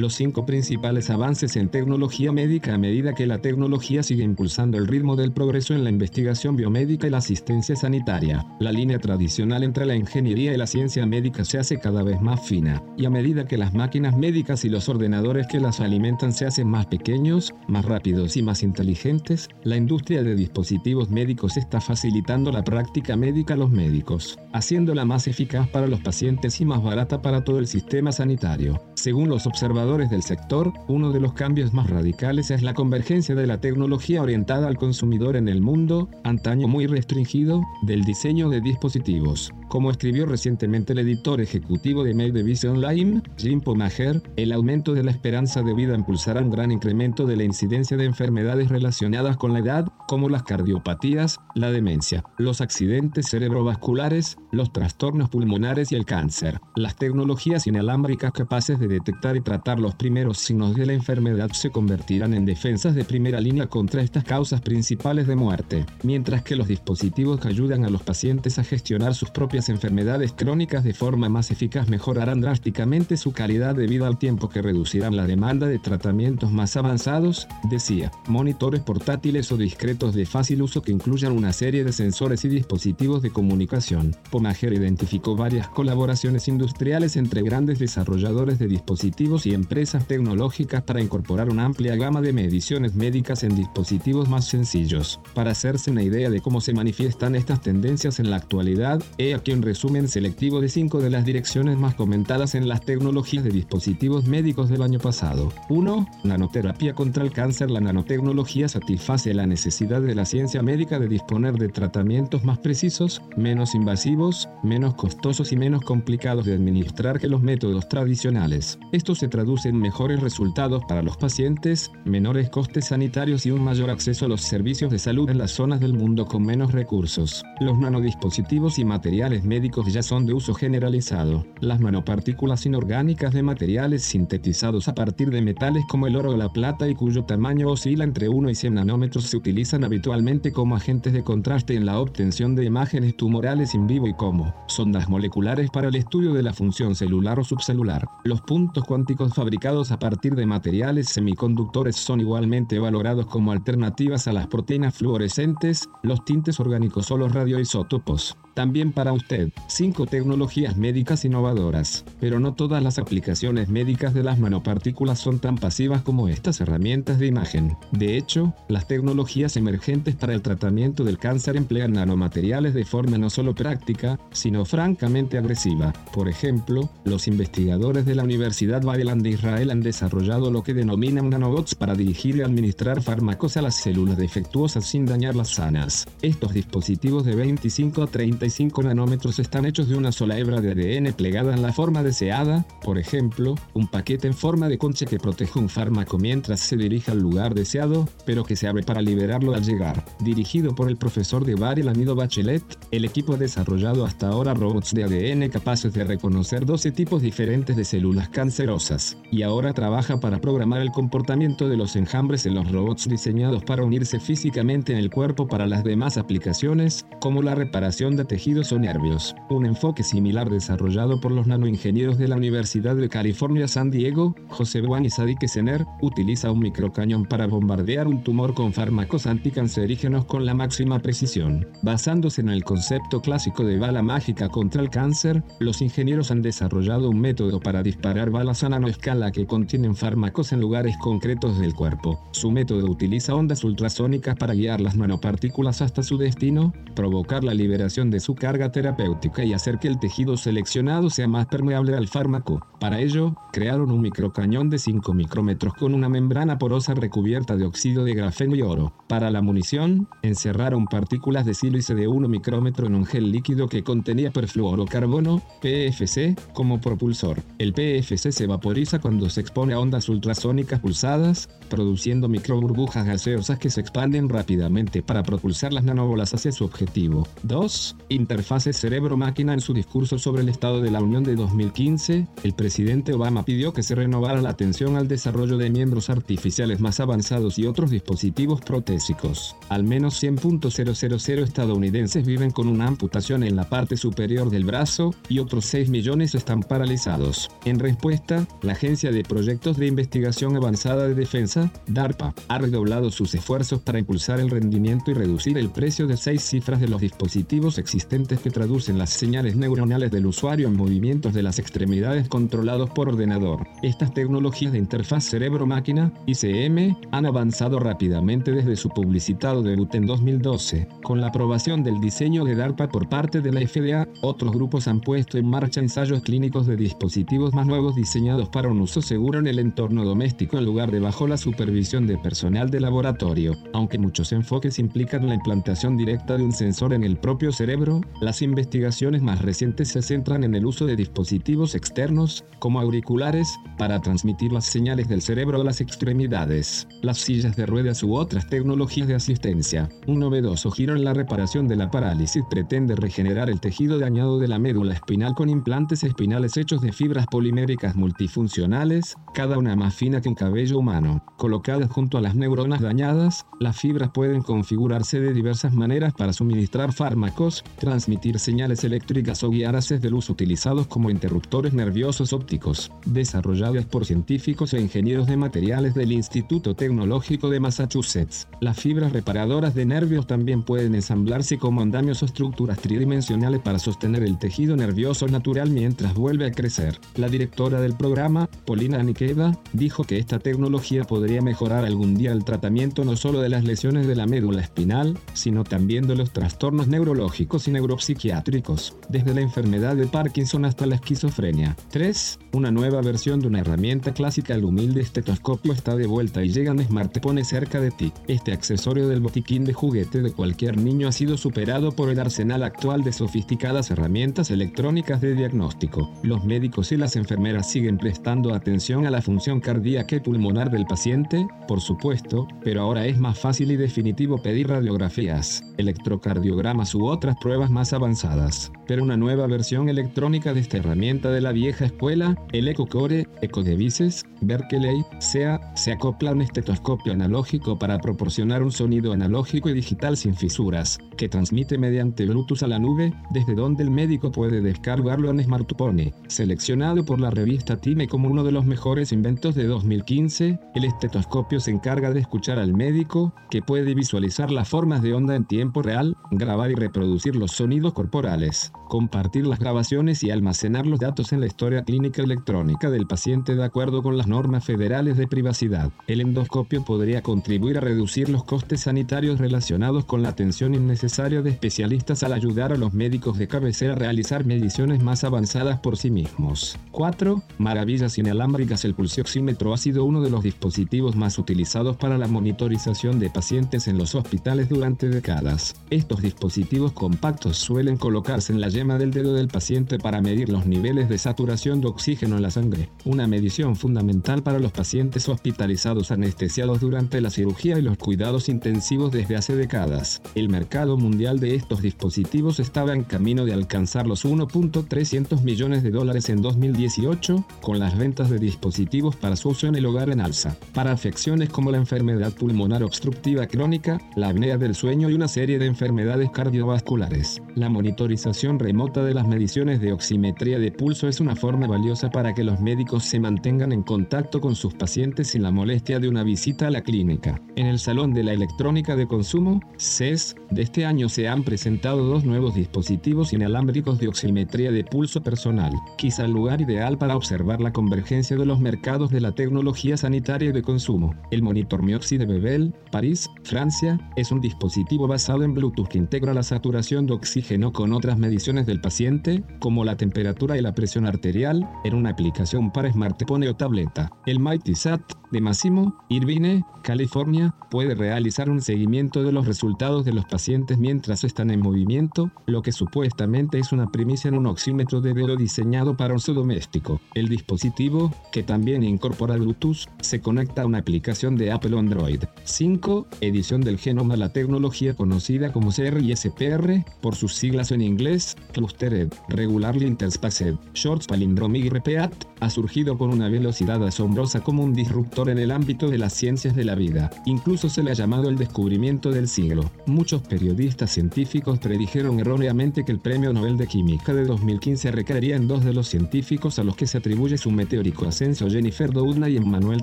los cinco principales avances en tecnología médica a medida que la tecnología sigue impulsando el ritmo del progreso en la investigación biomédica y la asistencia sanitaria. La línea tradicional entre la ingeniería y la ciencia médica se hace cada vez más fina, y a medida que las máquinas médicas y los ordenadores que las alimentan se hacen más pequeños, más rápidos y más inteligentes, la industria de dispositivos médicos está facilitando la práctica médica a los médicos, haciéndola más eficaz para los pacientes y más barata para todo el sistema sanitario. Según los observadores, del sector, uno de los cambios más radicales es la convergencia de la tecnología orientada al consumidor en el mundo, antaño muy restringido, del diseño de dispositivos. Como escribió recientemente el editor ejecutivo de Vision Online, Jim Pomager, el aumento de la esperanza de vida impulsará un gran incremento de la incidencia de enfermedades relacionadas con la edad, como las cardiopatías, la demencia, los accidentes cerebrovasculares, los trastornos pulmonares y el cáncer. Las tecnologías inalámbricas capaces de detectar y tratar los primeros signos de la enfermedad se convertirán en defensas de primera línea contra estas causas principales de muerte, mientras que los dispositivos que ayudan a los pacientes a gestionar sus propias enfermedades crónicas de forma más eficaz mejorarán drásticamente su calidad de vida al tiempo que reducirán la demanda de tratamientos más avanzados, decía, monitores portátiles o discretos de fácil uso que incluyan una serie de sensores y dispositivos de comunicación. Pomager identificó varias colaboraciones industriales entre grandes desarrolladores de dispositivos y empresas tecnológicas para incorporar una amplia gama de mediciones médicas en dispositivos más sencillos. Para hacerse una idea de cómo se manifiestan estas tendencias en la actualidad, he aquí un resumen selectivo de cinco de las direcciones más comentadas en las tecnologías de dispositivos médicos del año pasado. 1. Nanoterapia contra el cáncer. La nanotecnología satisface la necesidad de la ciencia médica de disponer de tratamientos más precisos, menos invasivos, menos costosos y menos complicados de administrar que los métodos tradicionales. Esto se traduce en mejores resultados para los pacientes, menores costes sanitarios y un mayor acceso a los servicios de salud en las zonas del mundo con menos recursos. Los nanodispositivos y materiales médicos ya son de uso generalizado. Las nanopartículas inorgánicas de materiales sintetizados a partir de metales como el oro o la plata y cuyo tamaño oscila entre 1 y 100 nanómetros se utilizan habitualmente como agentes de contraste en la obtención de imágenes tumorales in vivo y como sondas moleculares para el estudio de la función celular o subcelular. Los puntos cuánticos fabricados a partir de materiales semiconductores son igualmente valorados como alternativas a las proteínas fluorescentes, los tintes orgánicos o los radioisótopos. También para usted, 5 tecnologías médicas innovadoras. Pero no todas las aplicaciones médicas de las nanopartículas son tan pasivas como estas herramientas de imagen. De hecho, las tecnologías emergentes para el tratamiento del cáncer emplean nanomateriales de forma no solo práctica, sino francamente agresiva. Por ejemplo, los investigadores de la Universidad Bailan de Israel han desarrollado lo que denominan nanobots para dirigir y administrar fármacos a las células defectuosas sin dañar las sanas. Estos dispositivos de 25 a 30 nanómetros están hechos de una sola hebra de ADN plegada en la forma deseada, por ejemplo, un paquete en forma de concha que protege un fármaco mientras se dirige al lugar deseado, pero que se abre para liberarlo al llegar. Dirigido por el profesor de Bar Lamido Bachelet, el equipo ha desarrollado hasta ahora robots de ADN capaces de reconocer 12 tipos diferentes de células cancerosas, y ahora trabaja para programar el comportamiento de los enjambres en los robots diseñados para unirse físicamente en el cuerpo para las demás aplicaciones, como la reparación de tejidos o nervios. Un enfoque similar desarrollado por los nanoingenieros de la Universidad de California San Diego, José Juan y Sadiq Sener, utiliza un microcañón para bombardear un tumor con fármacos anticancerígenos con la máxima precisión. Basándose en el concepto clásico de bala mágica contra el cáncer, los ingenieros han desarrollado un método para disparar balas a nanoescala que contienen fármacos en lugares concretos del cuerpo. Su método utiliza ondas ultrasónicas para guiar las nanopartículas hasta su destino, provocar la liberación de su carga terapéutica y hacer que el tejido seleccionado sea más permeable al fármaco. Para ello, crearon un microcañón de 5 micrómetros con una membrana porosa recubierta de óxido de grafeno y oro. Para la munición, encerraron partículas de sílice de 1 micrómetro en un gel líquido que contenía perfluorocarbono, PFC, como propulsor. El PFC se vaporiza cuando se expone a ondas ultrasónicas pulsadas, produciendo microburbujas gaseosas que se expanden rápidamente para propulsar las nanobolas hacia su objetivo. 2. Interfase cerebro-máquina en su discurso sobre el Estado de la Unión de 2015, el presidente Obama pidió que se renovara la atención al desarrollo de miembros artificiales más avanzados y otros dispositivos protésicos. Al menos 100.000 estadounidenses viven con una amputación en la parte superior del brazo y otros 6 millones están paralizados. En respuesta, la Agencia de Proyectos de Investigación Avanzada de Defensa, DARPA, ha redoblado sus esfuerzos para impulsar el rendimiento y reducir el precio de seis cifras de los dispositivos existentes que traducen las señales neuronales del usuario en movimientos de las extremidades controlados por ordenador. Estas tecnologías de interfaz cerebro-máquina, ICM, han avanzado rápidamente desde su publicitado debut en 2012. Con la aprobación del diseño de DARPA por parte de la FDA, otros grupos han puesto en marcha ensayos clínicos de dispositivos más nuevos diseñados para un uso seguro en el entorno doméstico en lugar de bajo la supervisión de personal de laboratorio. Aunque muchos enfoques implican la implantación directa de un sensor en el propio cerebro, las investigaciones más recientes se centran en el uso de dispositivos externos, como auriculares, para transmitir las señales del cerebro a las extremidades, las sillas de ruedas u otras tecnologías de asistencia. Un novedoso giro en la reparación de la parálisis pretende regenerar el tejido dañado de la médula espinal con implantes espinales hechos de fibras poliméricas multifuncionales, cada una más fina que un cabello humano. Colocadas junto a las neuronas dañadas, las fibras pueden configurarse de diversas maneras para suministrar fármacos, transmitir señales eléctricas o guiar haces de luz utilizados como interruptores nerviosos ópticos, desarrolladas por científicos e ingenieros de materiales del Instituto Tecnológico de Massachusetts. Las fibras reparadoras de nervios también pueden ensamblarse como andamios o estructuras tridimensionales para sostener el tejido nervioso natural mientras vuelve a crecer. La directora del programa, Polina Nikeda, dijo que esta tecnología podría mejorar algún día el tratamiento no solo de las lesiones de la médula espinal, sino también de los trastornos neurológicos y neuropsiquiátricos, desde la enfermedad de Parkinson hasta la esquizofrenia. 3. Una nueva versión de una herramienta clásica, el humilde estetoscopio está de vuelta y llega un smartphone cerca de ti. Este accesorio del botiquín de juguete de cualquier niño ha sido superado por el arsenal actual de sofisticadas herramientas electrónicas de diagnóstico. Los médicos y las enfermeras siguen prestando atención a la función cardíaca y pulmonar del paciente, por supuesto, pero ahora es más fácil y definitivo pedir radiografías, electrocardiogramas u otras pruebas más avanzadas. Pero una nueva versión electrónica de esta herramienta de la vieja escuela, el EcoCore, EcoDevices, Berkeley, SEA, se acopla a un estetoscopio analógico para proporcionar un sonido analógico y digital sin fisuras, que transmite mediante Bluetooth a la nube, desde donde el médico puede descargarlo en smartphone. Seleccionado por la revista Time como uno de los mejores inventos de 2015, el estetoscopio se encarga de escuchar al médico, que puede visualizar las formas de onda en tiempo real, grabar y reproducir los sonidos corporales, compartir las grabaciones y almacenar los datos en la historia clínica electrónica del paciente de acuerdo con las normas federales de privacidad. El endoscopio podría contribuir a reducir los costes sanitarios relacionados con la atención innecesaria de especialistas al ayudar a los médicos de cabecera a realizar mediciones más avanzadas por sí mismos. 4. Maravillas inalámbricas. El pulsioxímetro ha sido uno de los dispositivos más utilizados para la monitorización de pacientes en los hospitales durante décadas. Estos dispositivos compactos suelen colocarse en la yema del dedo del paciente para medir los niveles de saturación de oxígeno en la sangre, una medición fundamental para los pacientes hospitalizados anestesiados durante la cirugía y los cuidados intensivos desde hace décadas. El mercado mundial de estos dispositivos estaba en camino de alcanzar los 1.300 millones de dólares en 2018, con las ventas de dispositivos para su uso en el hogar en alza, para afecciones como la enfermedad pulmonar obstructiva crónica, la apnea del sueño y una serie de enfermedades cardiovasculares. La monitorización remota de las mediciones de oximetría de pulso es una forma valiosa para que los médicos se mantengan en contacto con sus pacientes sin la molestia de una visita a la clínica. En el Salón de la Electrónica de Consumo, CES, de este año se han presentado dos nuevos dispositivos inalámbricos de oximetría de pulso personal, quizá el lugar ideal para observar la convergencia de los mercados de la tecnología sanitaria de consumo. El monitor Mioxi de Bebel, París, Francia, es un dispositivo basado en Bluetooth que integra la saturación de oxígeno con otras mediciones del paciente, como la temperatura y la presión arterial, en una aplicación para smartphone o tableta. El Mighty Sat de Massimo, Irvine, California, puede realizar un seguimiento de los resultados de los pacientes mientras están en movimiento, lo que supuestamente es una primicia en un oxímetro de dedo diseñado para uso doméstico. El dispositivo, que también incorpora Bluetooth, se conecta a una aplicación de Apple Android. 5. Edición del genoma La tecnología conocida como CRISPR, por sus siglas en inglés, Clustered, Regularly Interspaced, Short Palindromic Repeat, ha surgido con una velocidad asombrosa como un disruptor en el ámbito de las ciencias de la vida. Incluso se le ha llamado el descubrimiento del siglo. Muchos periodistas científicos predijeron erróneamente que el Premio Nobel de Química de 2015 recaería en dos de los científicos a los que se atribuye su meteórico ascenso, Jennifer Doudna y Emmanuel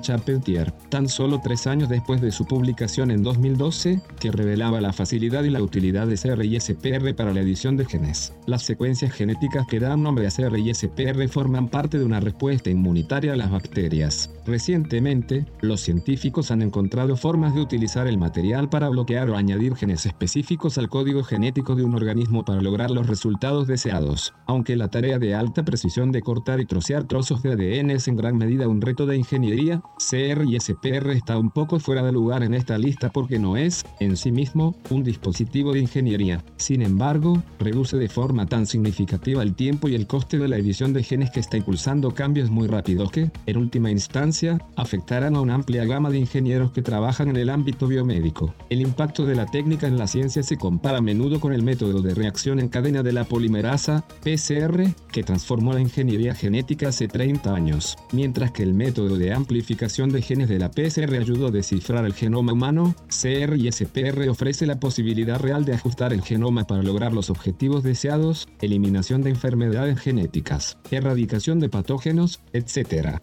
Charpentier, tan solo tres años después de su publicación en 2012, que revelaba la facilidad y la utilidad de CR y SPR para la edición de genes. Las secuencias genéticas que dan nombre a CR y SPR forman parte de una respuesta inmunitaria a las bacterias. Recientemente, los científicos han encontrado formas de utilizar el material para bloquear o añadir genes específicos al código genético de un organismo para lograr los resultados deseados. Aunque la tarea de alta precisión de cortar y trocear trozos de ADN es en gran medida un reto de ingeniería, CR y SPR está un poco fuera de lugar en esta lista porque no es, en sí mismo, un dispositivo de ingeniería. Sin embargo, reduce de forma tan significativa el tiempo y el coste de la edición de genes que está impulsando cambios muy rápidos que, en última instancia, a una amplia gama de ingenieros que trabajan en el ámbito biomédico. El impacto de la técnica en la ciencia se compara a menudo con el método de reacción en cadena de la polimerasa, PCR, que transformó la ingeniería genética hace 30 años, mientras que el método de amplificación de genes de la PCR ayudó a descifrar el genoma humano, CR y SPR ofrece la posibilidad real de ajustar el genoma para lograr los objetivos deseados, eliminación de enfermedades genéticas, erradicación de patógenos, etc.